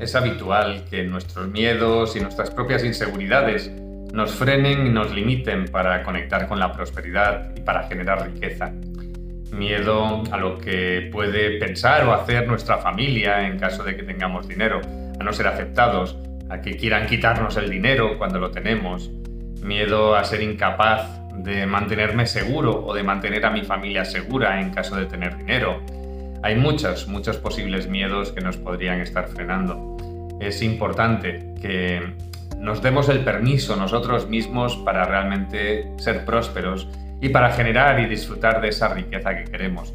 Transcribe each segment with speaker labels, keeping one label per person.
Speaker 1: Es habitual que nuestros miedos y nuestras propias inseguridades nos frenen y nos limiten para conectar con la prosperidad y para generar riqueza. Miedo a lo que puede pensar o hacer nuestra familia en caso de que tengamos dinero, a no ser aceptados, a que quieran quitarnos el dinero cuando lo tenemos. Miedo a ser incapaz de mantenerme seguro o de mantener a mi familia segura en caso de tener dinero. Hay muchos, muchos posibles miedos que nos podrían estar frenando. Es importante que nos demos el permiso nosotros mismos para realmente ser prósperos y para generar y disfrutar de esa riqueza que queremos.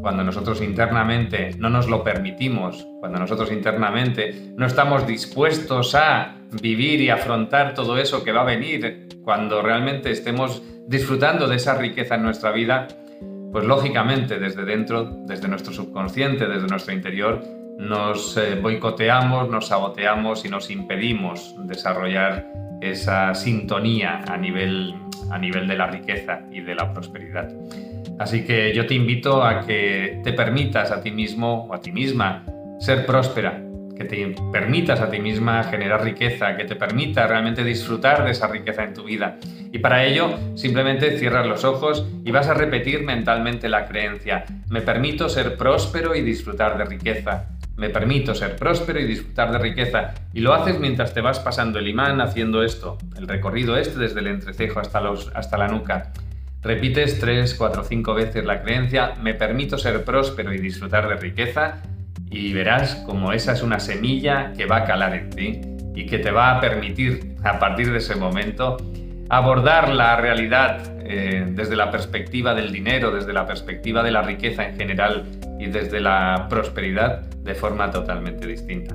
Speaker 1: Cuando nosotros internamente no nos lo permitimos, cuando nosotros internamente no estamos dispuestos a vivir y afrontar todo eso que va a venir, cuando realmente estemos disfrutando de esa riqueza en nuestra vida, pues lógicamente desde dentro, desde nuestro subconsciente, desde nuestro interior, nos eh, boicoteamos, nos saboteamos y nos impedimos desarrollar esa sintonía a nivel, a nivel de la riqueza y de la prosperidad. Así que yo te invito a que te permitas a ti mismo o a ti misma ser próspera, que te permitas a ti misma generar riqueza, que te permita realmente disfrutar de esa riqueza en tu vida. Y para ello simplemente cierras los ojos y vas a repetir mentalmente la creencia, me permito ser próspero y disfrutar de riqueza. Me permito ser próspero y disfrutar de riqueza. Y lo haces mientras te vas pasando el imán haciendo esto, el recorrido este desde el entrecejo hasta, hasta la nuca. Repites tres, cuatro, cinco veces la creencia, me permito ser próspero y disfrutar de riqueza y verás como esa es una semilla que va a calar en ti y que te va a permitir a partir de ese momento abordar la realidad eh, desde la perspectiva del dinero, desde la perspectiva de la riqueza en general y desde la prosperidad de forma totalmente distinta.